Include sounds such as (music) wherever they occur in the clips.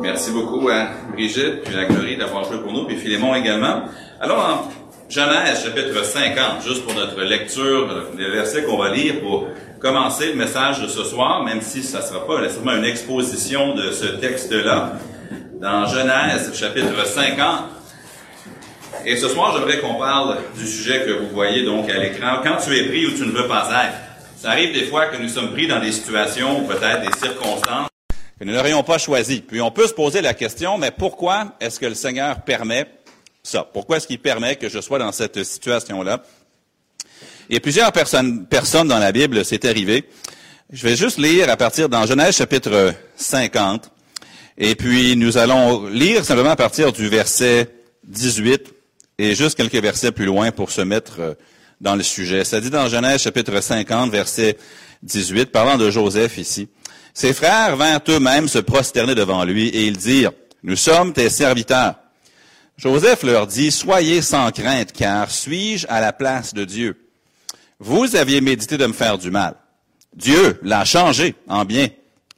Merci beaucoup à Brigitte puis à Glorie d'avoir joué pour nous, puis Philémon également. Alors, en Genèse, chapitre 50, juste pour notre lecture, des versets qu'on va lire pour commencer le message de ce soir, même si ça ne sera pas nécessairement une exposition de ce texte-là. Dans Genèse, chapitre 50, et ce soir, j'aimerais qu'on parle du sujet que vous voyez donc à l'écran. Quand tu es pris où tu ne veux pas être. Ça arrive des fois que nous sommes pris dans des situations ou peut-être des circonstances que nous n'aurions pas choisies. Puis on peut se poser la question, mais pourquoi est-ce que le Seigneur permet ça? Pourquoi est-ce qu'il permet que je sois dans cette situation-là? Et plusieurs personnes, personnes dans la Bible, c'est arrivé. Je vais juste lire à partir dans Genèse chapitre 50. Et puis nous allons lire simplement à partir du verset 18 et juste quelques versets plus loin pour se mettre euh, dans le sujet. Ça dit dans Genèse chapitre 50, verset 18, parlant de Joseph ici. Ses frères vinrent eux-mêmes se prosterner devant lui et ils dirent, Nous sommes tes serviteurs. Joseph leur dit, Soyez sans crainte, car suis-je à la place de Dieu? Vous aviez médité de me faire du mal. Dieu l'a changé en bien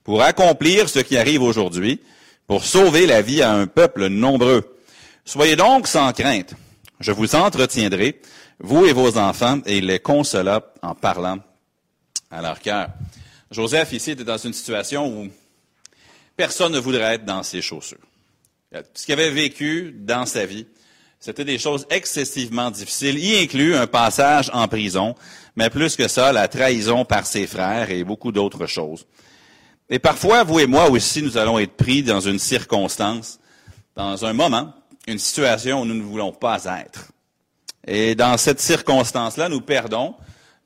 pour accomplir ce qui arrive aujourd'hui, pour sauver la vie à un peuple nombreux. Soyez donc sans crainte. Je vous entretiendrai, vous et vos enfants, et il les consola en parlant à leur cœur. Joseph, ici, était dans une situation où personne ne voudrait être dans ses chaussures. Ce qu'il avait vécu dans sa vie, c'était des choses excessivement difficiles, y inclut un passage en prison, mais plus que ça, la trahison par ses frères et beaucoup d'autres choses. Et parfois, vous et moi aussi, nous allons être pris dans une circonstance, dans un moment, une situation où nous ne voulons pas être. Et dans cette circonstance-là, nous perdons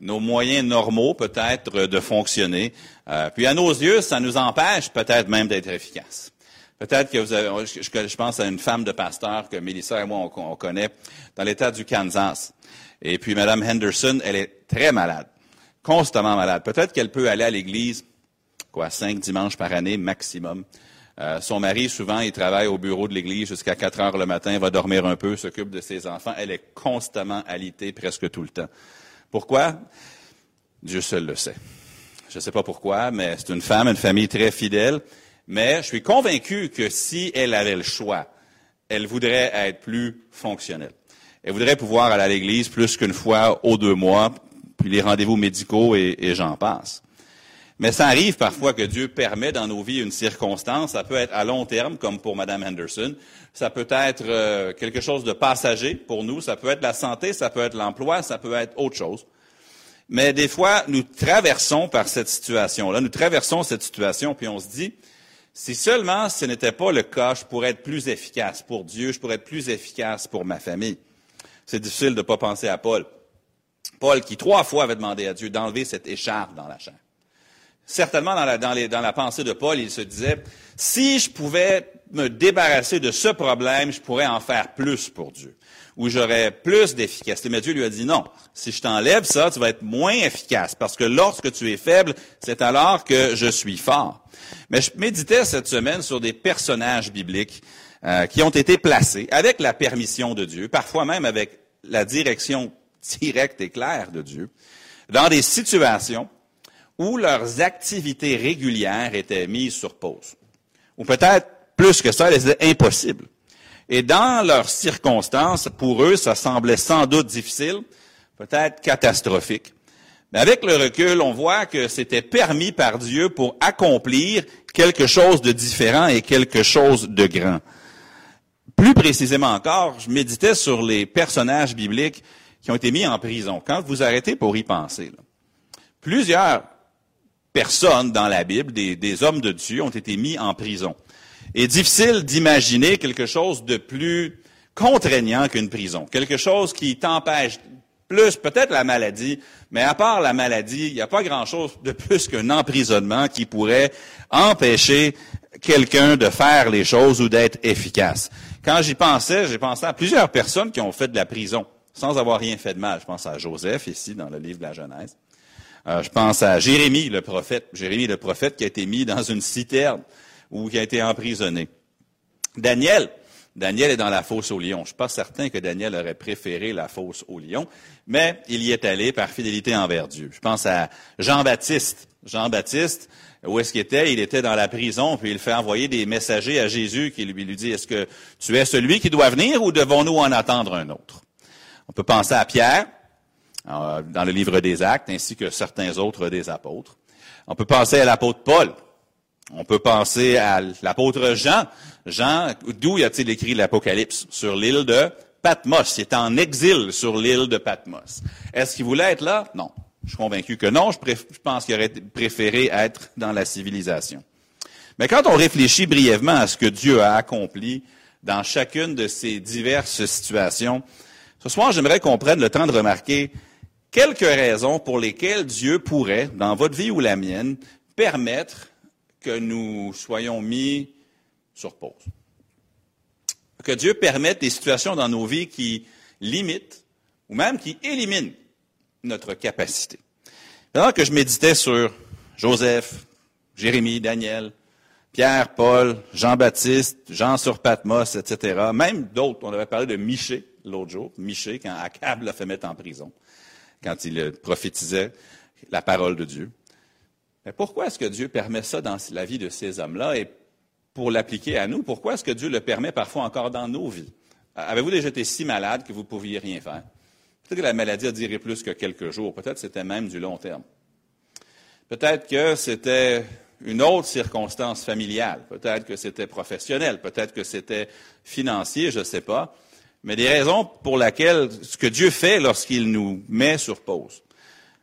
nos moyens normaux peut-être de fonctionner. Euh, puis à nos yeux, ça nous empêche peut-être même d'être efficaces. Peut-être que vous avez, je, pense à une femme de pasteur que Mélissa et moi on, on connaît dans l'État du Kansas. Et puis Madame Henderson, elle est très malade, constamment malade. Peut-être qu'elle peut aller à l'église, quoi, cinq dimanches par année maximum. Euh, son mari, souvent, il travaille au bureau de l'église jusqu'à 4 heures le matin, va dormir un peu, s'occupe de ses enfants. Elle est constamment alitée presque tout le temps. Pourquoi? Dieu seul le sait. Je ne sais pas pourquoi, mais c'est une femme, une famille très fidèle. Mais je suis convaincu que si elle avait le choix, elle voudrait être plus fonctionnelle. Elle voudrait pouvoir aller à l'église plus qu'une fois aux deux mois, puis les rendez-vous médicaux et, et j'en passe. Mais ça arrive parfois que Dieu permet dans nos vies une circonstance. Ça peut être à long terme, comme pour Mme Henderson. Ça peut être euh, quelque chose de passager pour nous. Ça peut être la santé, ça peut être l'emploi, ça peut être autre chose. Mais des fois, nous traversons par cette situation-là. Nous traversons cette situation, puis on se dit, si seulement ce n'était pas le cas, je pourrais être plus efficace pour Dieu, je pourrais être plus efficace pour ma famille. C'est difficile de ne pas penser à Paul. Paul qui trois fois avait demandé à Dieu d'enlever cette écharpe dans la chair. Certainement, dans la, pensée de Paul, il se disait, si je pouvais me débarrasser de ce problème, je pourrais en faire plus pour Dieu, ou j'aurais plus d'efficacité. Mais Dieu lui a dit, non, si je t'enlève ça, tu vas être moins efficace, parce que lorsque tu es faible, c'est alors que je suis fort. Mais je méditais cette semaine sur des personnages bibliques euh, qui ont été placés avec la permission de Dieu, parfois même avec la direction (laughs) directe et claire de Dieu, dans des situations où leurs activités régulières étaient mises sur pause. Ou peut-être plus que ça, elles étaient impossibles. Et dans leurs circonstances, pour eux, ça semblait sans doute difficile, peut-être catastrophique. Mais avec le recul, on voit que c'était permis par Dieu pour accomplir quelque chose de différent et quelque chose de grand. Plus précisément encore, je méditais sur les personnages bibliques qui ont été mis en prison. Quand vous arrêtez pour y penser, là, plusieurs personnes dans la Bible, des, hommes de Dieu, ont été mis en prison. Et difficile d'imaginer quelque chose de plus contraignant qu'une prison, quelque chose qui t'empêche plus peut-être la maladie, mais à part la maladie, il n'y a pas grand-chose de plus qu'un emprisonnement qui pourrait empêcher quelqu'un de faire les choses ou d'être efficace. Quand j'y pensais, j'ai pensé à plusieurs personnes qui ont fait de la prison sans avoir rien fait de mal. Je pense à Joseph ici dans le livre de la Genèse. Euh, je pense à Jérémie, le prophète. Jérémie, le prophète, qui a été mis dans une citerne ou qui a été emprisonné. Daniel. Daniel est dans la fosse au lion. Je ne suis pas certain que Daniel aurait préféré la fosse au lion, mais il y est allé par fidélité envers Dieu. Je pense à Jean-Baptiste. Jean-Baptiste, où est-ce qu'il était? Il était dans la prison, puis il fait envoyer des messagers à Jésus qui lui, lui dit, est-ce que tu es celui qui doit venir ou devons-nous en attendre un autre? On peut penser à Pierre, dans le livre des Actes, ainsi que certains autres des apôtres. On peut penser à l'apôtre Paul. On peut penser à l'apôtre Jean. Jean, d'où a-t-il écrit l'Apocalypse? Sur l'île de Patmos. Il est en exil sur l'île de Patmos. Est-ce qu'il voulait être là? Non. Je suis convaincu que non. Je, pense qu'il aurait préféré être dans la civilisation. Mais quand on réfléchit brièvement à ce que Dieu a accompli dans chacune de ces diverses situations, ce soir, j'aimerais qu'on prenne le temps de remarquer quelques raisons pour lesquelles Dieu pourrait, dans votre vie ou la mienne, permettre que nous soyons mis sur pause. Que Dieu permette des situations dans nos vies qui limitent ou même qui éliminent notre capacité. Alors que je méditais sur Joseph, Jérémie, Daniel, Pierre, Paul, Jean-Baptiste, Jean sur Patmos, etc., même d'autres, on avait parlé de Miché l'autre jour, Miché, quand Akab l'a fait mettre en prison, quand il prophétisait la parole de Dieu. Mais pourquoi est-ce que Dieu permet ça dans la vie de ces hommes-là? Et pour l'appliquer à nous, pourquoi est-ce que Dieu le permet parfois encore dans nos vies? Avez-vous déjà été si malade que vous ne pouviez rien faire? Peut-être que la maladie a duré plus que quelques jours. Peut-être que c'était même du long terme. Peut-être que c'était une autre circonstance familiale. Peut-être que c'était professionnel. Peut-être que c'était financier, je ne sais pas. Mais des raisons pour lesquelles ce que Dieu fait lorsqu'il nous met sur pause.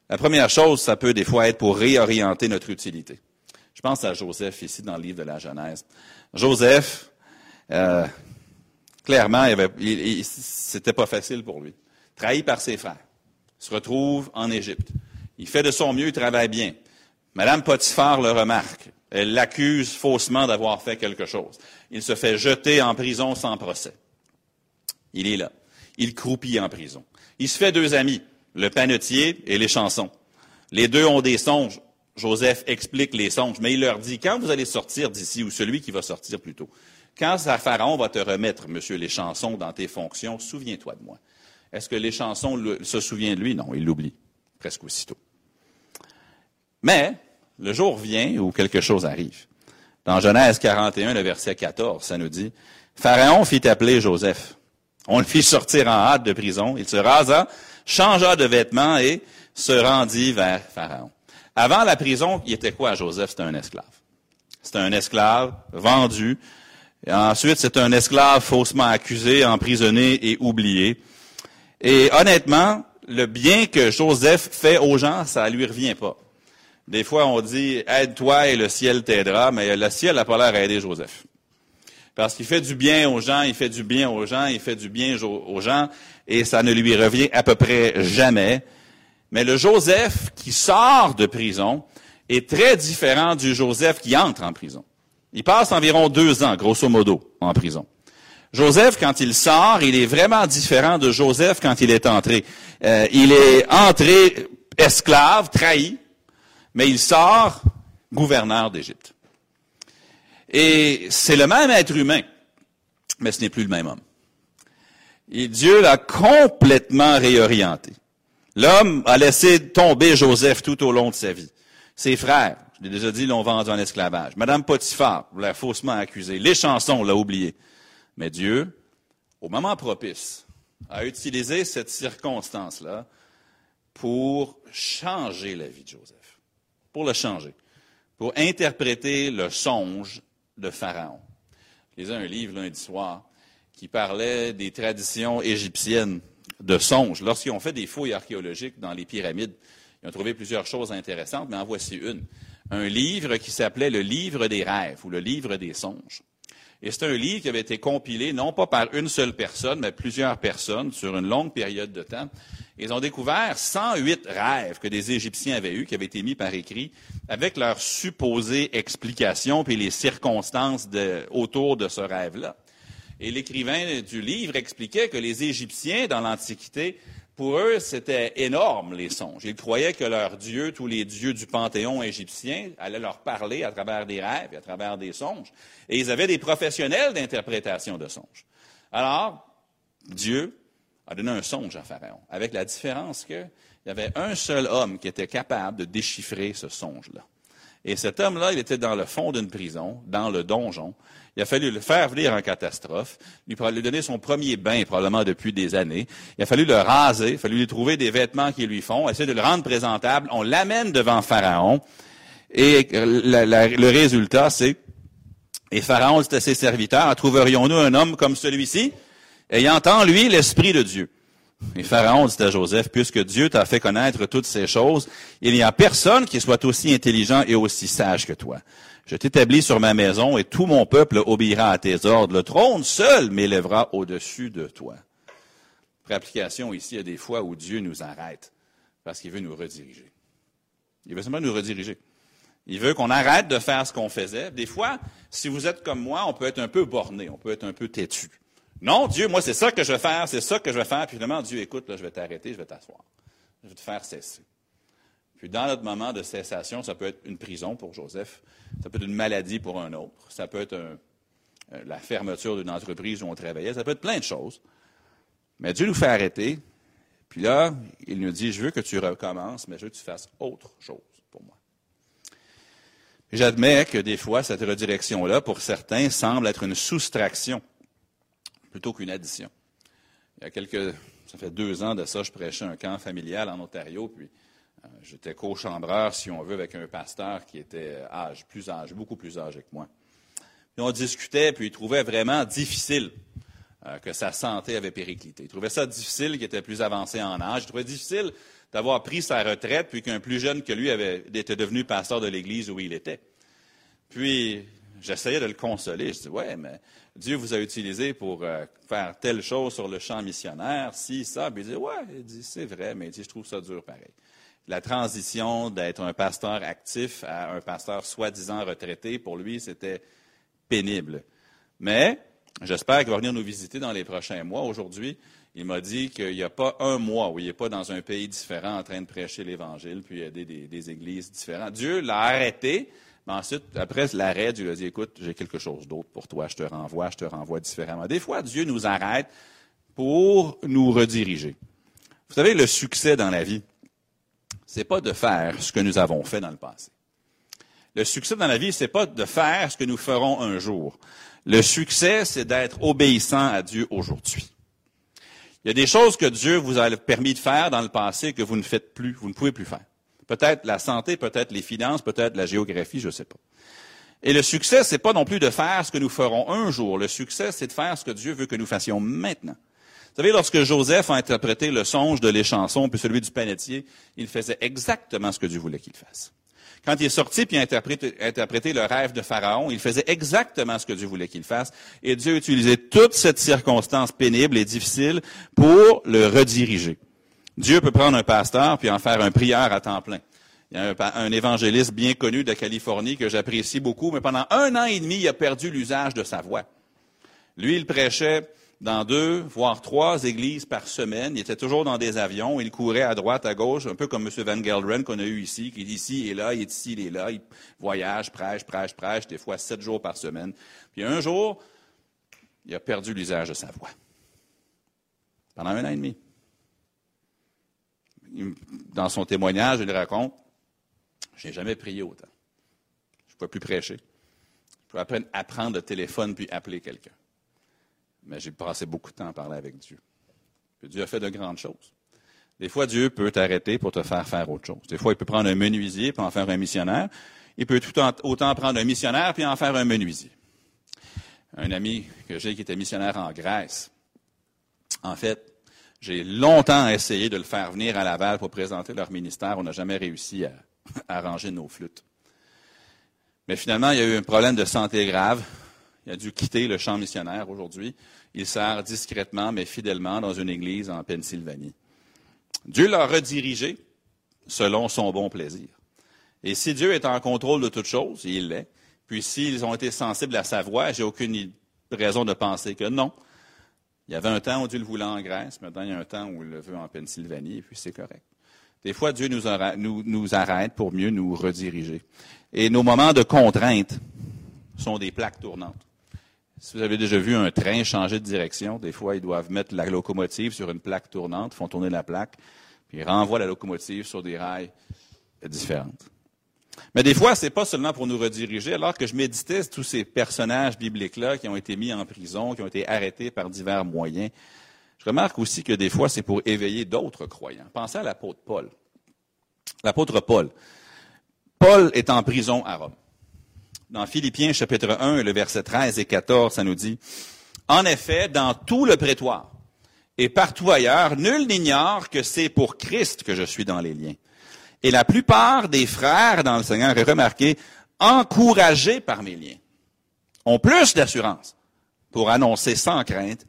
La première chose, ça peut des fois être pour réorienter notre utilité. Je pense à Joseph ici dans le livre de la Genèse. Joseph, euh, clairement, c'était pas facile pour lui trahi par ses frères, se retrouve en Égypte. Il fait de son mieux, il travaille bien. Madame Potiphar le remarque. Elle l'accuse faussement d'avoir fait quelque chose. Il se fait jeter en prison sans procès. Il est là. Il croupit en prison. Il se fait deux amis, le panetier et les chansons. Les deux ont des songes. Joseph explique les songes, mais il leur dit, quand vous allez sortir d'ici, ou celui qui va sortir plutôt, quand Pharaon va te remettre, monsieur, les chansons dans tes fonctions, souviens-toi de moi. Est-ce que les chansons se souviennent de lui? Non, il l'oublie presque aussitôt. Mais le jour vient où quelque chose arrive. Dans Genèse 41, le verset 14, ça nous dit, Pharaon fit appeler Joseph. On le fit sortir en hâte de prison. Il se rasa, changea de vêtements et se rendit vers Pharaon. Avant la prison, il était quoi Joseph? C'était un esclave. C'était un esclave vendu. Ensuite, c'est un esclave faussement accusé, emprisonné et oublié. Et honnêtement, le bien que Joseph fait aux gens, ça ne lui revient pas. Des fois, on dit aide-toi et le ciel t'aidera, mais le ciel n'a pas l'air à aider Joseph. Parce qu'il fait du bien aux gens, il fait du bien aux gens, il fait du bien aux gens, et ça ne lui revient à peu près jamais. Mais le Joseph qui sort de prison est très différent du Joseph qui entre en prison. Il passe environ deux ans, grosso modo, en prison. Joseph, quand il sort, il est vraiment différent de Joseph quand il est entré. Euh, il est entré esclave, trahi, mais il sort gouverneur d'Égypte. Et c'est le même être humain, mais ce n'est plus le même homme. Et Dieu l'a complètement réorienté. L'homme a laissé tomber Joseph tout au long de sa vie. Ses frères, je l'ai déjà dit, l'ont vendu en esclavage. Madame Potiphar l'a faussement accusé. Les chansons, l'a oublié. Mais Dieu, au moment propice, a utilisé cette circonstance-là pour changer la vie de Joseph, pour le changer, pour interpréter le songe de Pharaon. Je lisais un livre lundi soir qui parlait des traditions égyptiennes de songes. Lorsqu'ils ont fait des fouilles archéologiques dans les pyramides, ils ont trouvé plusieurs choses intéressantes, mais en voici une. Un livre qui s'appelait le livre des rêves ou le livre des songes. Et c'est un livre qui avait été compilé non pas par une seule personne, mais plusieurs personnes sur une longue période de temps. Ils ont découvert 108 rêves que des Égyptiens avaient eus, qui avaient été mis par écrit, avec leurs supposées explications puis les circonstances autour de ce rêve-là. Et l'écrivain du livre expliquait que les Égyptiens, dans l'Antiquité, pour eux, c'était énorme, les songes. Ils croyaient que leurs dieux, tous les dieux du panthéon égyptien, allaient leur parler à travers des rêves et à travers des songes. Et ils avaient des professionnels d'interprétation de songes. Alors, Dieu a donné un songe à Pharaon, avec la différence qu'il y avait un seul homme qui était capable de déchiffrer ce songe-là. Et cet homme-là, il était dans le fond d'une prison, dans le donjon. Il a fallu le faire venir en catastrophe, lui, donner son premier bain, probablement depuis des années. Il a fallu le raser, il a fallu lui trouver des vêtements qui lui font, essayer de le rendre présentable. On l'amène devant Pharaon. Et le résultat, c'est, et Pharaon dit à ses serviteurs, trouverions-nous un homme comme celui-ci, ayant en lui l'Esprit de Dieu? Et Pharaon dit à Joseph, puisque Dieu t'a fait connaître toutes ces choses, il n'y a personne qui soit aussi intelligent et aussi sage que toi. Je t'établis sur ma maison et tout mon peuple obéira à tes ordres. Le trône seul m'élèvera au-dessus de toi. Pour application ici, il y a des fois où Dieu nous arrête parce qu'il veut nous rediriger. Il veut simplement nous rediriger. Il veut qu'on arrête de faire ce qu'on faisait. Des fois, si vous êtes comme moi, on peut être un peu borné, on peut être un peu têtu. Non, Dieu, moi, c'est ça que je vais faire, c'est ça que je vais faire. Puis finalement, Dieu, écoute, là, je vais t'arrêter, je vais t'asseoir. Je vais te faire cesser. Puis dans notre moment de cessation, ça peut être une prison pour Joseph, ça peut être une maladie pour un autre, ça peut être euh, la fermeture d'une entreprise où on travaillait, ça peut être plein de choses. Mais Dieu nous fait arrêter. Puis là, il nous dit, je veux que tu recommences, mais je veux que tu fasses autre chose pour moi. J'admets que des fois, cette redirection-là, pour certains, semble être une soustraction plutôt qu'une addition. Il y a quelques, ça fait deux ans de ça, je prêchais un camp familial en Ontario, puis j'étais co-chambreur, si on veut, avec un pasteur qui était âge, plus âgé, beaucoup plus âgé que moi. Puis on discutait, puis il trouvait vraiment difficile euh, que sa santé avait périclité. Il trouvait ça difficile qu'il était plus avancé en âge. Il trouvait difficile d'avoir pris sa retraite, puis qu'un plus jeune que lui avait, était devenu pasteur de l'église où il était. Puis, j'essayais de le consoler. Je dis, ouais, mais Dieu vous a utilisé pour euh, faire telle chose sur le champ missionnaire, si, ça. Puis il dit, ouais, il dit, c'est vrai, mais il dit, je trouve ça dur pareil. La transition d'être un pasteur actif à un pasteur soi-disant retraité, pour lui, c'était pénible. Mais, j'espère qu'il va venir nous visiter dans les prochains mois. Aujourd'hui, il m'a dit qu'il n'y a pas un mois où il n'est pas dans un pays différent en train de prêcher l'Évangile, puis aider des, églises différentes. Dieu l'a arrêté mais ensuite, après l'arrêt, Dieu lui a dit, écoute, j'ai quelque chose d'autre pour toi, je te renvoie, je te renvoie différemment. Des fois, Dieu nous arrête pour nous rediriger. Vous savez, le succès dans la vie, c'est pas de faire ce que nous avons fait dans le passé. Le succès dans la vie, c'est pas de faire ce que nous ferons un jour. Le succès, c'est d'être obéissant à Dieu aujourd'hui. Il y a des choses que Dieu vous a permis de faire dans le passé que vous ne faites plus, vous ne pouvez plus faire. Peut-être la santé, peut-être les finances, peut-être la géographie, je ne sais pas. Et le succès, c'est pas non plus de faire ce que nous ferons un jour. Le succès, c'est de faire ce que Dieu veut que nous fassions maintenant. Vous savez, lorsque Joseph a interprété le songe de l'échanson puis celui du panetier, il faisait exactement ce que Dieu voulait qu'il fasse. Quand il est sorti puis a interprété, le rêve de Pharaon, il faisait exactement ce que Dieu voulait qu'il fasse. Et Dieu a utilisé toute cette circonstance pénible et difficile pour le rediriger. Dieu peut prendre un pasteur puis en faire un prieur à temps plein. Il y a un, évangéliste bien connu de Californie que j'apprécie beaucoup, mais pendant un an et demi, il a perdu l'usage de sa voix. Lui, il prêchait dans deux, voire trois églises par semaine. Il était toujours dans des avions. Il courait à droite, à gauche, un peu comme M. Van Gelderen qu'on a eu ici, qui est ici et là, il est ici, il est là. Il voyage, prêche, prêche, prêche, des fois sept jours par semaine. Puis un jour, il a perdu l'usage de sa voix. Pendant un an et demi dans son témoignage, il raconte, je n'ai jamais prié autant. Je ne pouvais plus prêcher. Je pouvais apprendre le téléphone puis appeler quelqu'un. Mais j'ai passé beaucoup de temps à parler avec Dieu. Dieu a fait de grandes choses. Des fois, Dieu peut t'arrêter pour te faire faire autre chose. Des fois, il peut prendre un menuisier puis en faire un missionnaire. Il peut tout autant prendre un missionnaire puis en faire un menuisier. Un ami que j'ai qui était missionnaire en Grèce, en fait, j'ai longtemps essayé de le faire venir à Laval pour présenter leur ministère. On n'a jamais réussi à, (laughs) arranger nos flûtes. Mais finalement, il y a eu un problème de santé grave. Il a dû quitter le champ missionnaire aujourd'hui. Il sert discrètement mais fidèlement dans une église en Pennsylvanie. Dieu l'a redirigé selon son bon plaisir. Et si Dieu est en contrôle de toutes choses, il l'est, puis s'ils ont été sensibles à sa voix, j'ai aucune raison de penser que non. Il y avait un temps où Dieu le voulait en Grèce, maintenant il y a un temps où il le veut en Pennsylvanie, et puis c'est correct. Des fois, Dieu nous, arrête, pour mieux nous rediriger. Et nos moments de contrainte sont des plaques tournantes. Si vous avez déjà vu un train changer de direction, des fois, ils doivent mettre la locomotive sur une plaque tournante, font tourner la plaque, puis ils renvoient la locomotive sur des rails différentes. Mais des fois, c'est pas seulement pour nous rediriger. Alors que je méditais tous ces personnages bibliques-là qui ont été mis en prison, qui ont été arrêtés par divers moyens, je remarque aussi que des fois, c'est pour éveiller d'autres croyants. Pensez à l'apôtre Paul. L'apôtre Paul. Paul est en prison à Rome. Dans Philippiens chapitre 1, le verset 13 et 14, ça nous dit, En effet, dans tout le prétoire et partout ailleurs, nul n'ignore que c'est pour Christ que je suis dans les liens. Et la plupart des frères dans le Seigneur, et remarqué, encouragés par mes liens, ont plus d'assurance pour annoncer sans crainte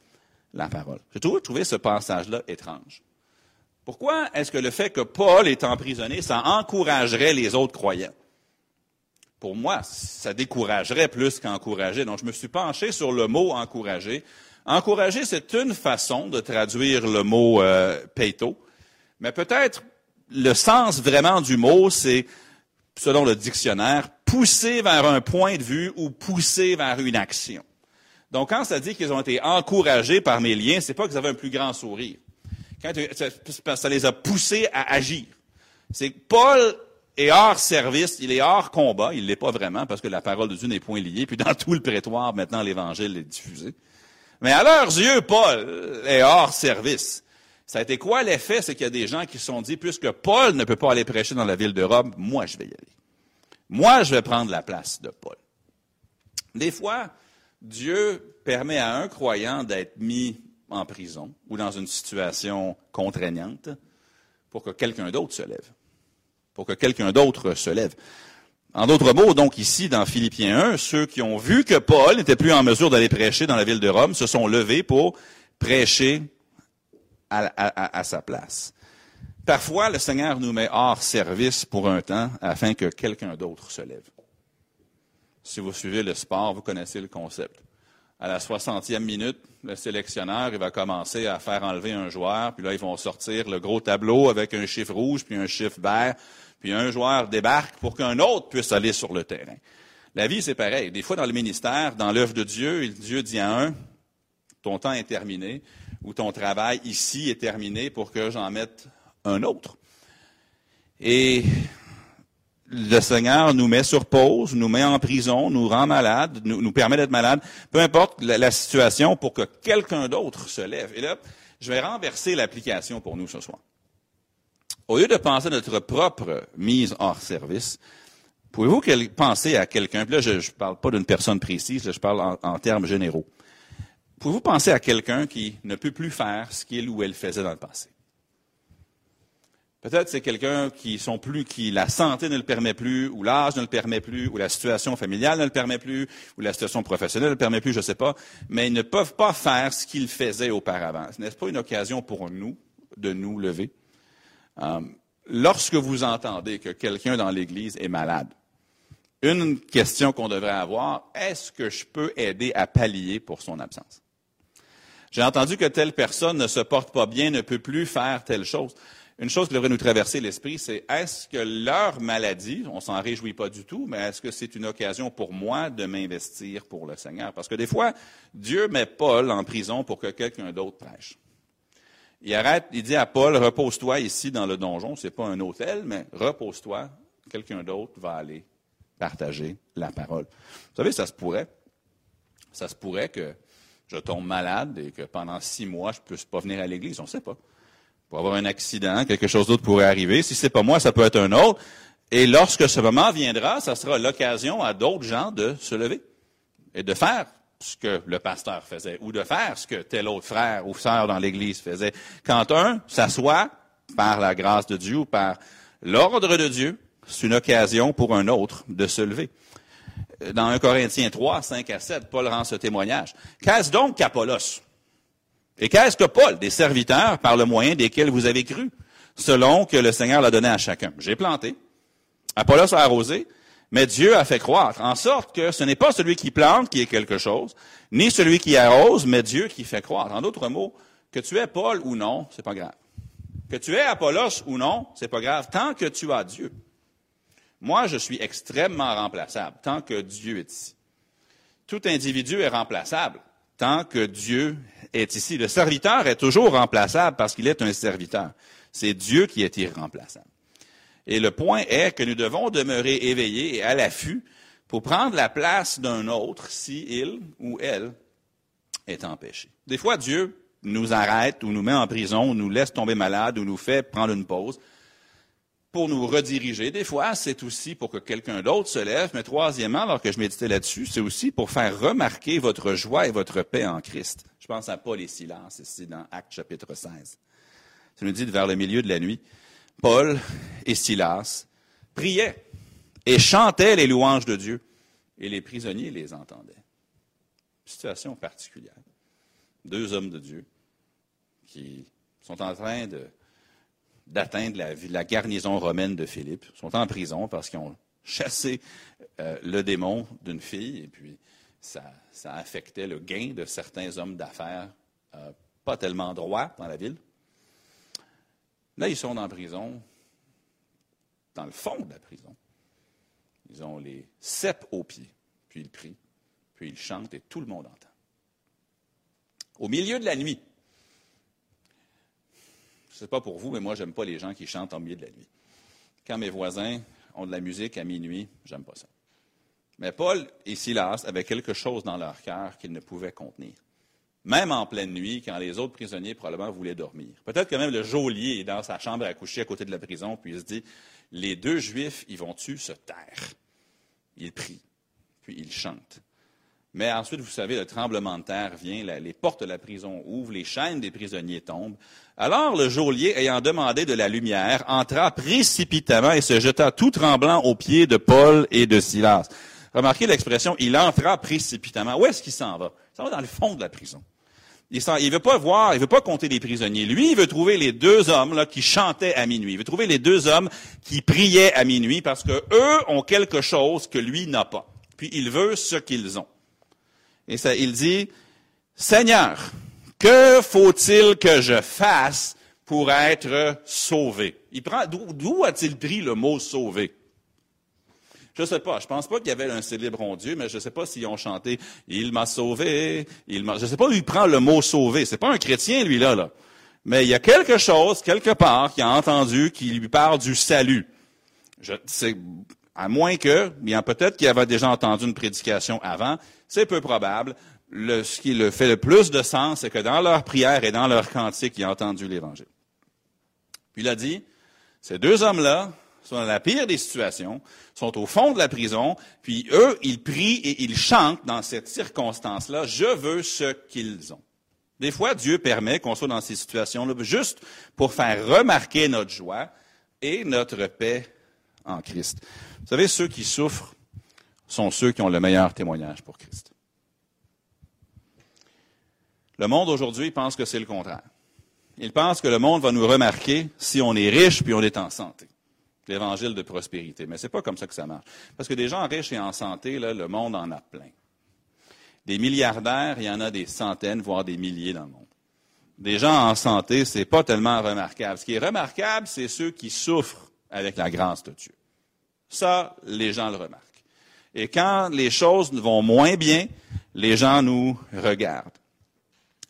la parole. J'ai toujours trouvé ce passage-là étrange. Pourquoi est-ce que le fait que Paul est emprisonné, ça encouragerait les autres croyants? Pour moi, ça découragerait plus qu'encourager. Donc, je me suis penché sur le mot encourager. Encourager, c'est une façon de traduire le mot euh, peito, mais peut-être le sens vraiment du mot, c'est, selon le dictionnaire, pousser vers un point de vue ou pousser vers une action. Donc, quand ça dit qu'ils ont été encouragés par mes liens, c'est pas qu'ils avaient un plus grand sourire. Quand ça, ça les a poussés à agir. C'est Paul est hors service, il est hors combat, il l'est pas vraiment parce que la parole de Dieu n'est point liée, puis dans tout le prétoire, maintenant, l'évangile est diffusé. Mais à leurs yeux, Paul est hors service. Ça a été quoi l'effet? C'est qu'il y a des gens qui se sont dit, puisque Paul ne peut pas aller prêcher dans la ville de Rome, moi je vais y aller. Moi, je vais prendre la place de Paul. Des fois, Dieu permet à un croyant d'être mis en prison ou dans une situation contraignante pour que quelqu'un d'autre se lève. Pour que quelqu'un d'autre se lève. En d'autres mots, donc ici, dans Philippiens 1, ceux qui ont vu que Paul n'était plus en mesure d'aller prêcher dans la ville de Rome se sont levés pour prêcher à, sa place. Parfois, le Seigneur nous met hors service pour un temps afin que quelqu'un d'autre se lève. Si vous suivez le sport, vous connaissez le concept. À la 60e minute, le sélectionneur il va commencer à faire enlever un joueur, puis là, ils vont sortir le gros tableau avec un chiffre rouge, puis un chiffre vert, puis un joueur débarque pour qu'un autre puisse aller sur le terrain. La vie, c'est pareil. Des fois, dans le ministère, dans l'œuvre de Dieu, Dieu dit à un, ton temps est terminé, ou ton travail ici est terminé pour que j'en mette un autre. Et le Seigneur nous met sur pause, nous met en prison, nous rend malade, nous, permet d'être malade, peu importe la, situation, pour que quelqu'un d'autre se lève. Et là, je vais renverser l'application pour nous ce soir. Au lieu de penser à notre propre mise hors service, pouvez-vous penser à quelqu'un, puis là, je ne parle pas d'une personne précise, je parle en termes généraux. Pouvez-vous penser à quelqu'un qui ne peut plus faire ce qu'il ou elle faisait dans le passé? Peut-être c'est quelqu'un qui sont plus, qui la santé ne le permet plus, ou l'âge ne le permet plus, ou la situation familiale ne le permet plus, ou la situation professionnelle ne le permet plus, je ne sais pas, mais ils ne peuvent pas faire ce qu'ils faisaient auparavant. Ce n'est pas une occasion pour nous de nous lever? Euh, lorsque vous entendez que quelqu'un dans l'Église est malade, une question qu'on devrait avoir, est-ce que je peux aider à pallier pour son absence? J'ai entendu que telle personne ne se porte pas bien, ne peut plus faire telle chose une chose qui devrait nous traverser l'esprit, c'est est-ce que leur maladie, on s'en réjouit pas du tout, mais est-ce que c'est une occasion pour moi de m'investir pour le Seigneur? Parce que des fois, Dieu met Paul en prison pour que quelqu'un d'autre prêche. Il arrête, il dit à Paul, repose-toi ici dans le donjon, c'est pas un hôtel, mais repose-toi, quelqu'un d'autre va aller partager la parole. Vous savez, ça se pourrait. Ça se pourrait que je tombe malade et que pendant six mois, je ne puisse pas venir à l'église. On ne sait pas pour avoir un accident, quelque chose d'autre pourrait arriver. Si c'est pas moi, ça peut être un autre. Et lorsque ce moment viendra, ça sera l'occasion à d'autres gens de se lever et de faire ce que le pasteur faisait ou de faire ce que tel autre frère ou sœur dans l'Église faisait. Quand un s'assoit par la grâce de Dieu ou par l'ordre de Dieu, c'est une occasion pour un autre de se lever. Dans 1 Corinthiens 3, 5 à 7, Paul rend ce témoignage. Qu'est-ce donc qu'Apollos? Et qu'est-ce que Paul? Des serviteurs par le moyen desquels vous avez cru, selon que le Seigneur l'a donné à chacun? J'ai planté. Apollos a arrosé, mais Dieu a fait croître, en sorte que ce n'est pas celui qui plante qui est quelque chose, ni celui qui arrose, mais Dieu qui fait croître. En d'autres mots, que tu es Paul ou non, c'est pas grave. Que tu es Apollos ou non, c'est pas grave, tant que tu as Dieu. Moi, je suis extrêmement remplaçable, tant que Dieu est ici. Tout individu est remplaçable, tant que Dieu est ici. Le serviteur est toujours remplaçable parce qu'il est un serviteur. C'est Dieu qui est irremplaçable. Et le point est que nous devons demeurer éveillés et à l'affût pour prendre la place d'un autre si il ou elle est empêché. Des fois, Dieu nous arrête ou nous met en prison, ou nous laisse tomber malade ou nous fait prendre une pause pour nous rediriger. Des fois, c'est aussi pour que quelqu'un d'autre se lève. Mais troisièmement, alors que je méditais là-dessus, c'est aussi pour faire remarquer votre joie et votre paix en Christ. Je pense à Paul et Silas, ici dans Actes chapitre 16. Ça nous dit vers le milieu de la nuit, Paul et Silas priaient et chantaient les louanges de Dieu, et les prisonniers les entendaient. Situation particulière. Deux hommes de Dieu qui sont en train d'atteindre la, garnison romaine de Philippe, sont en prison parce qu'ils ont chassé euh, le démon d'une fille, et puis ça, affectait le gain de certains hommes d'affaires euh, pas tellement droits dans la ville. Là, ils sont en prison, dans le fond de la prison. Ils ont les cèpes aux pieds, puis ils prient, puis ils chantent, et tout le monde entend. Au milieu de la nuit, je ne sais pas pour vous, mais moi, j'aime pas les gens qui chantent au milieu de la nuit. Quand mes voisins ont de la musique à minuit, j'aime pas ça. Mais Paul et Silas avaient quelque chose dans leur cœur qu'ils ne pouvaient contenir même en pleine nuit, quand les autres prisonniers probablement voulaient dormir. Peut-être que même le geôlier est dans sa chambre à coucher à côté de la prison, puis il se dit, les deux Juifs, ils vont-tu se taire? Il prie, puis il chante. Mais ensuite, vous savez, le tremblement de terre vient, les portes de la prison ouvrent, les chaînes des prisonniers tombent. Alors le geôlier, ayant demandé de la lumière, entra précipitamment et se jeta tout tremblant aux pieds de Paul et de Silas. Remarquez l'expression, il entra précipitamment. Où est-ce qu'il s'en va? Il s'en va dans le fond de la prison. Il ne veut pas voir, il veut pas compter des prisonniers. Lui, il veut trouver les deux hommes là, qui chantaient à minuit. Il veut trouver les deux hommes qui priaient à minuit parce que eux ont quelque chose que lui n'a pas. Puis il veut ce qu'ils ont. Et ça, il dit, Seigneur, que faut-il que je fasse pour être sauvé? Il prend, d'où a-t-il pris le mot sauvé? Je ne sais pas. Je pense pas qu'il y avait un célébrons Dieu, mais je ne sais pas s'ils ont chanté Il m'a sauvé. Je ne sais pas où il prend le mot sauvé. C'est pas un chrétien lui là là. Mais il y a quelque chose quelque part qui a entendu qui lui parle du salut. Je, à moins que, bien peut-être qu'il avait déjà entendu une prédication avant. C'est peu probable. Le, ce qui le fait le plus de sens, c'est que dans leur prière et dans leur cantique, il a entendu l'Évangile. Puis il a dit, ces deux hommes-là, sont dans la pire des situations, sont au fond de la prison, puis eux, ils prient et ils chantent dans cette circonstance-là, je veux ce qu'ils ont. Des fois, Dieu permet qu'on soit dans ces situations-là juste pour faire remarquer notre joie et notre paix en Christ. Vous savez, ceux qui souffrent sont ceux qui ont le meilleur témoignage pour Christ. Le monde aujourd'hui pense que c'est le contraire. Il pense que le monde va nous remarquer si on est riche puis on est en santé l'évangile de prospérité. Mais ce n'est pas comme ça que ça marche. Parce que des gens riches et en santé, le monde en a plein. Des milliardaires, il y en a des centaines, voire des milliers dans le monde. Des gens en santé, ce n'est pas tellement remarquable. Ce qui est remarquable, c'est ceux qui souffrent avec la grâce de Dieu. Ça, les gens le remarquent. Et quand les choses vont moins bien, les gens nous regardent.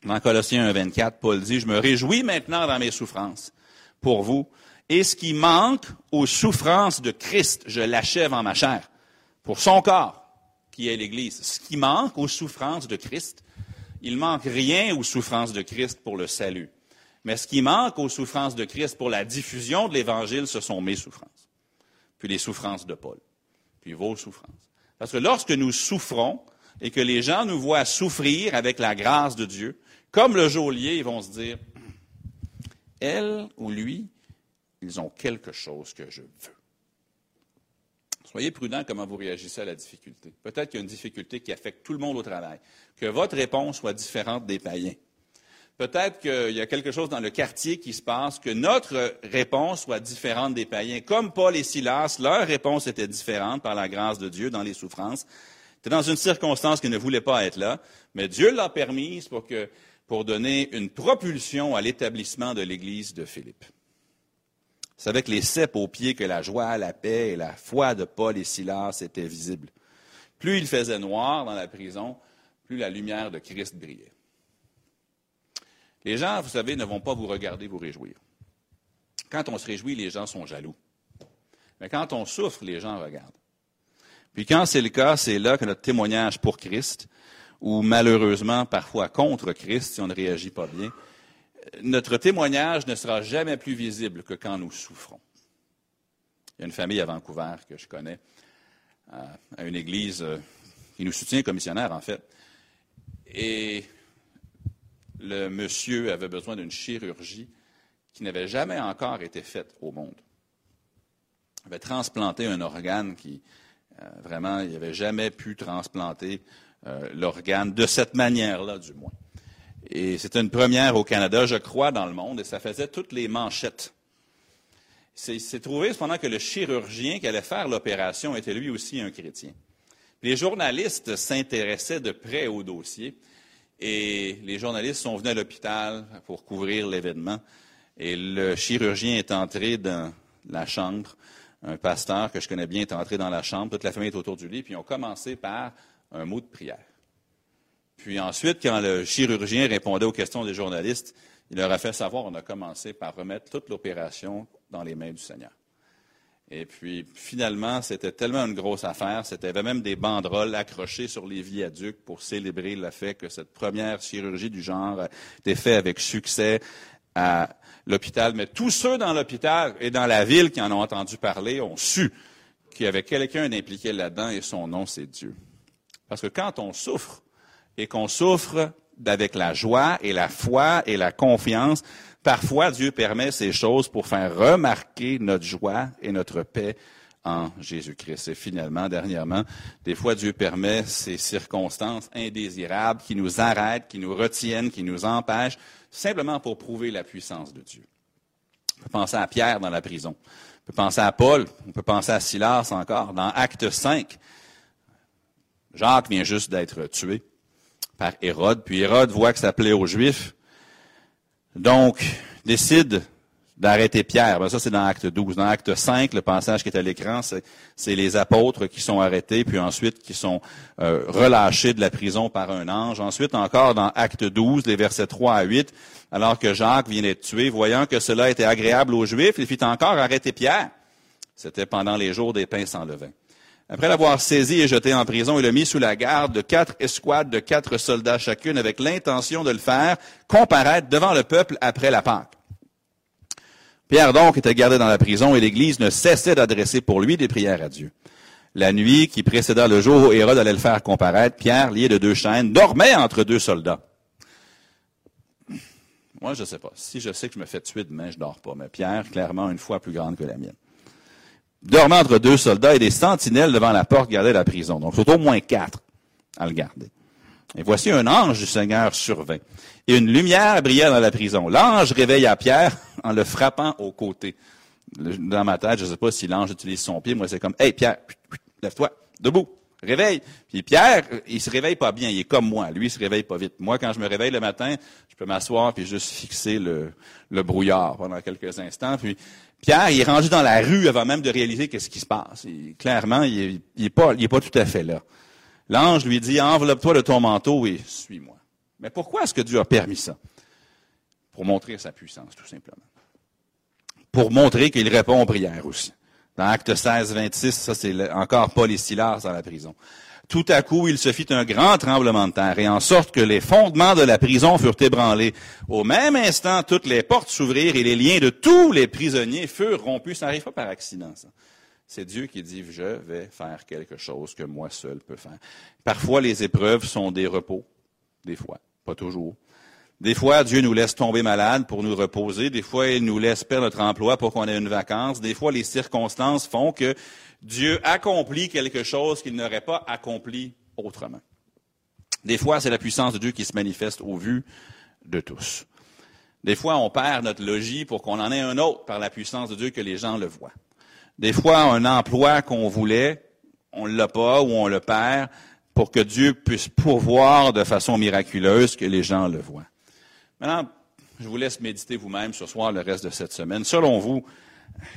Dans Colossiens 1.24, Paul dit, je me réjouis maintenant dans mes souffrances pour vous, et ce qui manque aux souffrances de Christ, je l'achève en ma chair, pour son corps, qui est l'Église. Ce qui manque aux souffrances de Christ, il manque rien aux souffrances de Christ pour le salut. Mais ce qui manque aux souffrances de Christ pour la diffusion de l'Évangile, ce sont mes souffrances. Puis les souffrances de Paul. Puis vos souffrances. Parce que lorsque nous souffrons et que les gens nous voient souffrir avec la grâce de Dieu, comme le geôlier, ils vont se dire, elle ou lui ils ont quelque chose que je veux. Soyez prudent comment vous réagissez à la difficulté. Peut-être qu'il y a une difficulté qui affecte tout le monde au travail. Que votre réponse soit différente des païens. Peut-être qu'il y a quelque chose dans le quartier qui se passe, que notre réponse soit différente des païens. Comme Paul et Silas, leur réponse était différente par la grâce de Dieu dans les souffrances. C'était dans une circonstance qui ne voulait pas être là, mais Dieu l'a permise pour donner une propulsion à l'établissement de l'Église de Philippe. C'est avec les cèpes aux pieds que la joie, la paix et la foi de Paul et Silas étaient visibles. Plus il faisait noir dans la prison, plus la lumière de Christ brillait. Les gens, vous savez, ne vont pas vous regarder vous réjouir. Quand on se réjouit, les gens sont jaloux. Mais quand on souffre, les gens regardent. Puis quand c'est le cas, c'est là que notre témoignage pour Christ, ou malheureusement parfois contre Christ, si on ne réagit pas bien, notre témoignage ne sera jamais plus visible que quand nous souffrons. Il y a une famille à Vancouver que je connais, à une église euh, qui nous soutient, commissionnaire en fait. Et le monsieur avait besoin d'une chirurgie qui n'avait jamais encore été faite au monde. Il avait transplanté un organe qui, euh, vraiment, il n'avait jamais pu transplanter euh, l'organe de cette manière-là, du moins. Et c'était une première au Canada, je crois, dans le monde, et ça faisait toutes les manchettes. Il s'est trouvé cependant que le chirurgien qui allait faire l'opération était lui aussi un chrétien. Les journalistes s'intéressaient de près au dossier et les journalistes sont venus à l'hôpital pour couvrir l'événement. Et le chirurgien est entré dans la chambre. Un pasteur que je connais bien est entré dans la chambre. Toute la famille est autour du lit. Puis ils ont commencé par un mot de prière. Puis ensuite, quand le chirurgien répondait aux questions des journalistes, il leur a fait savoir, on a commencé par remettre toute l'opération dans les mains du Seigneur. Et puis, finalement, c'était tellement une grosse affaire. C'était même des banderoles accrochées sur les viaducs pour célébrer le fait que cette première chirurgie du genre était faite avec succès à l'hôpital. Mais tous ceux dans l'hôpital et dans la ville qui en ont entendu parler ont su qu'il y avait quelqu'un d'impliqué là-dedans et son nom, c'est Dieu. Parce que quand on souffre et qu'on souffre avec la joie et la foi et la confiance, Parfois, Dieu permet ces choses pour faire remarquer notre joie et notre paix en Jésus-Christ. Et finalement, dernièrement, des fois, Dieu permet ces circonstances indésirables qui nous arrêtent, qui nous retiennent, qui nous empêchent, simplement pour prouver la puissance de Dieu. On peut penser à Pierre dans la prison. On peut penser à Paul. On peut penser à Silas encore. Dans Acte 5, Jacques vient juste d'être tué par Hérode. Puis Hérode voit que ça plaît aux Juifs. Donc, décide d'arrêter Pierre. Ben, ça, c'est dans Acte 12. Dans Acte 5, le passage qui est à l'écran, c'est les apôtres qui sont arrêtés, puis ensuite qui sont euh, relâchés de la prison par un ange. Ensuite, encore dans Acte 12, les versets 3 à 8, alors que Jacques vient d'être tué, voyant que cela était agréable aux Juifs, il fit encore arrêter Pierre. C'était pendant les jours des pains sans levain. Après l'avoir saisi et jeté en prison, il l'a mis sous la garde de quatre escouades de quatre soldats chacune avec l'intention de le faire comparaître devant le peuple après la Pâque. Pierre donc était gardé dans la prison et l'Église ne cessait d'adresser pour lui des prières à Dieu. La nuit qui précéda le jour où Hérode allait le faire comparaître, Pierre, lié de deux chaînes, dormait entre deux soldats. Moi, je ne sais pas. Si je sais que je me fais tuer demain, je dors pas. Mais Pierre, clairement, une fois plus grande que la mienne dormant entre deux soldats et des sentinelles devant la porte gardaient la prison. Donc, faut au moins quatre à le garder. Et voici un ange du Seigneur survint. Et une lumière brillait dans la prison. L'ange réveilla Pierre en le frappant au côté. Dans ma tête, je ne sais pas si l'ange utilise son pied. Moi, c'est comme, hey, Pierre, lève-toi, debout, réveille. Puis Pierre, il se réveille pas bien. Il est comme moi. Lui, il se réveille pas vite. Moi, quand je me réveille le matin, je peux m'asseoir puis juste fixer le, le brouillard pendant quelques instants. Puis Pierre, il est rendu dans la rue avant même de réaliser qu'est-ce qui se passe. clairement, il n'est pas, tout à fait là. L'ange lui dit, enveloppe-toi de ton manteau et suis-moi. Mais pourquoi est-ce que Dieu a permis ça? Pour montrer sa puissance, tout simplement. Pour montrer qu'il répond aux prières aussi. Dans Acte 16, 26, ça c'est encore Paul et Silas dans la prison. Tout à coup, il se fit un grand tremblement de terre, et en sorte que les fondements de la prison furent ébranlés. Au même instant, toutes les portes s'ouvrirent et les liens de tous les prisonniers furent rompus. Ça n'arrive pas par accident, ça. C'est Dieu qui dit, je vais faire quelque chose que moi seul peux faire. Parfois, les épreuves sont des repos. Des fois. Pas toujours. Des fois, Dieu nous laisse tomber malade pour nous reposer. Des fois, il nous laisse perdre notre emploi pour qu'on ait une vacance. Des fois, les circonstances font que Dieu accomplit quelque chose qu'il n'aurait pas accompli autrement. Des fois, c'est la puissance de Dieu qui se manifeste au vu de tous. Des fois, on perd notre logis pour qu'on en ait un autre par la puissance de Dieu que les gens le voient. Des fois, un emploi qu'on voulait, on ne l'a pas ou on le perd pour que Dieu puisse pourvoir de façon miraculeuse que les gens le voient. Maintenant, je vous laisse méditer vous-même ce soir le reste de cette semaine. Selon vous,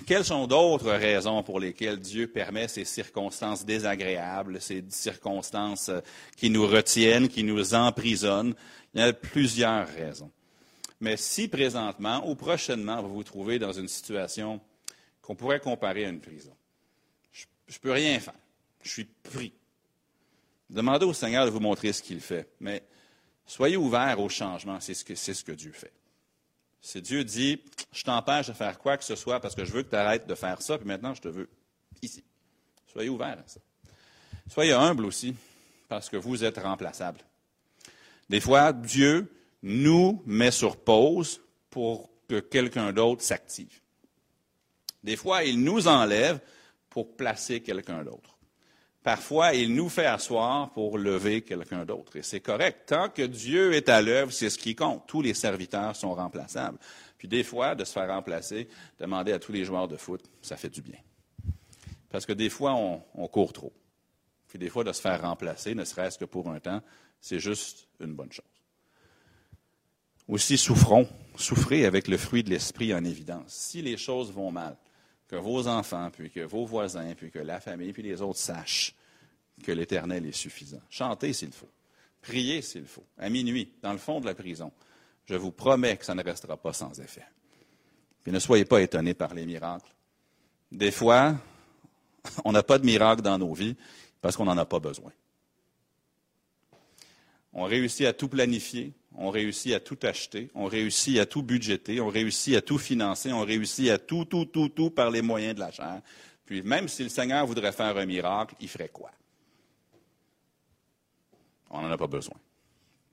quelles sont d'autres raisons pour lesquelles Dieu permet ces circonstances désagréables, ces circonstances euh, qui nous retiennent, qui nous emprisonnent? Il y a plusieurs raisons. Mais si présentement ou prochainement vous vous trouvez dans une situation qu'on pourrait comparer à une prison, je peux rien faire. Je suis pris. Demandez au Seigneur de vous montrer ce qu'il fait. Mais soyez ouverts au changement, c'est ce que, Dieu fait. Si Dieu dit, je t'empêche de faire quoi que ce soit parce que je veux que tu arrêtes de faire ça, puis maintenant je te veux ici. Soyez ouverts à ça. Soyez humbles aussi, parce que vous êtes remplaçables. Des fois, Dieu nous met sur pause pour que quelqu'un d'autre s'active. Des fois, il nous enlève pour placer quelqu'un d'autre. Parfois, il nous fait asseoir pour lever quelqu'un d'autre. Et c'est correct. Tant que Dieu est à l'œuvre, c'est ce qui compte. Tous les serviteurs sont remplaçables. Puis des fois, de se faire remplacer, demander à tous les joueurs de foot, ça fait du bien. Parce que des fois, on, court trop. Puis des fois, de se faire remplacer, ne serait-ce que pour un temps, c'est juste une bonne chose. Aussi, souffrons, souffrez avec le fruit de l'esprit en évidence. Si les choses vont mal, que vos enfants, puis que vos voisins, puis que la famille, puis les autres sachent que l'Éternel est suffisant. Chantez s'il faut. Priez s'il faut. À minuit, dans le fond de la prison. Je vous promets que ça ne restera pas sans effet. Puis ne soyez pas étonnés par les miracles. Des fois, (laughs) on n'a pas de miracle dans nos vies parce qu'on n'en a pas besoin. On réussit à tout planifier, on réussit à tout acheter, on réussit à tout budgéter, on réussit à tout financer, on réussit à tout, tout, tout, tout par les moyens de la chair. Puis même si le Seigneur voudrait faire un miracle, il ferait quoi? On n'en a pas besoin.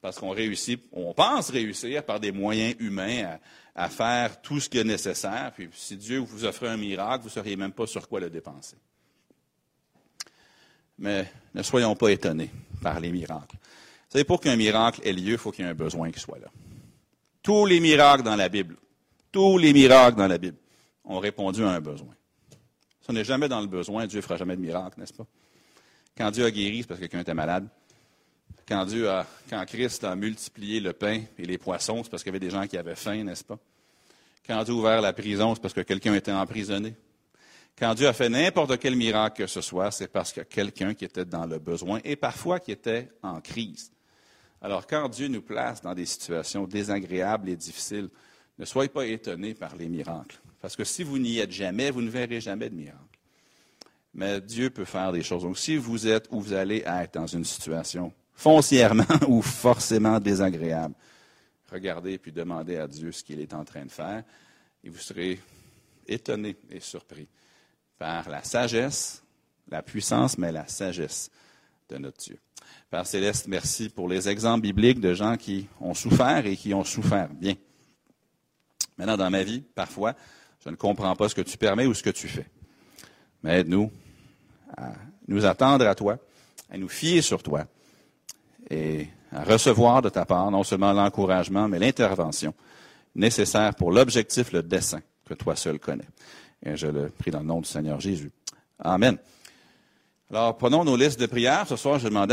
Parce qu'on réussit, on pense réussir par des moyens humains à, faire tout ce qui est nécessaire. Puis si Dieu vous offrait un miracle, vous ne sauriez même pas sur quoi le dépenser. Mais ne soyons pas étonnés par les miracles. Vous savez, pour qu'un miracle ait lieu, il faut qu'il y ait un besoin qui soit là. Tous les miracles dans la Bible, tous les miracles dans la Bible ont répondu à un besoin. Si on n'est jamais dans le besoin, Dieu ne fera jamais de miracle, n'est-ce pas? Quand Dieu a guéri, c'est parce que quelqu'un était malade. Quand, Dieu a, quand Christ a multiplié le pain et les poissons, c'est parce qu'il y avait des gens qui avaient faim, n'est-ce pas? Quand Dieu a ouvert la prison, c'est parce que quelqu'un était emprisonné. Quand Dieu a fait n'importe quel miracle que ce soit, c'est parce a quelqu'un qui était dans le besoin et parfois qui était en crise. Alors, quand Dieu nous place dans des situations désagréables et difficiles, ne soyez pas étonnés par les miracles. Parce que si vous n'y êtes jamais, vous ne verrez jamais de miracle. Mais Dieu peut faire des choses. Donc, si vous êtes ou vous allez être dans une situation foncièrement (laughs) ou forcément désagréable, regardez puis demandez à Dieu ce qu'il est en train de faire et vous serez étonné et surpris par la sagesse, la puissance, mais la sagesse de notre Dieu. Père Céleste, merci pour les exemples bibliques de gens qui ont souffert et qui ont souffert bien. Maintenant, dans ma vie, parfois, je ne comprends pas ce que tu permets ou ce que tu fais. Mais aide-nous à nous attendre à toi, à nous fier sur toi et à recevoir de ta part non seulement l'encouragement, mais l'intervention nécessaire pour l'objectif, le dessein que toi seul connais. Et je le prie dans le nom du Seigneur Jésus. Amen. Alors, prenons nos listes de prières. Ce soir, je demandais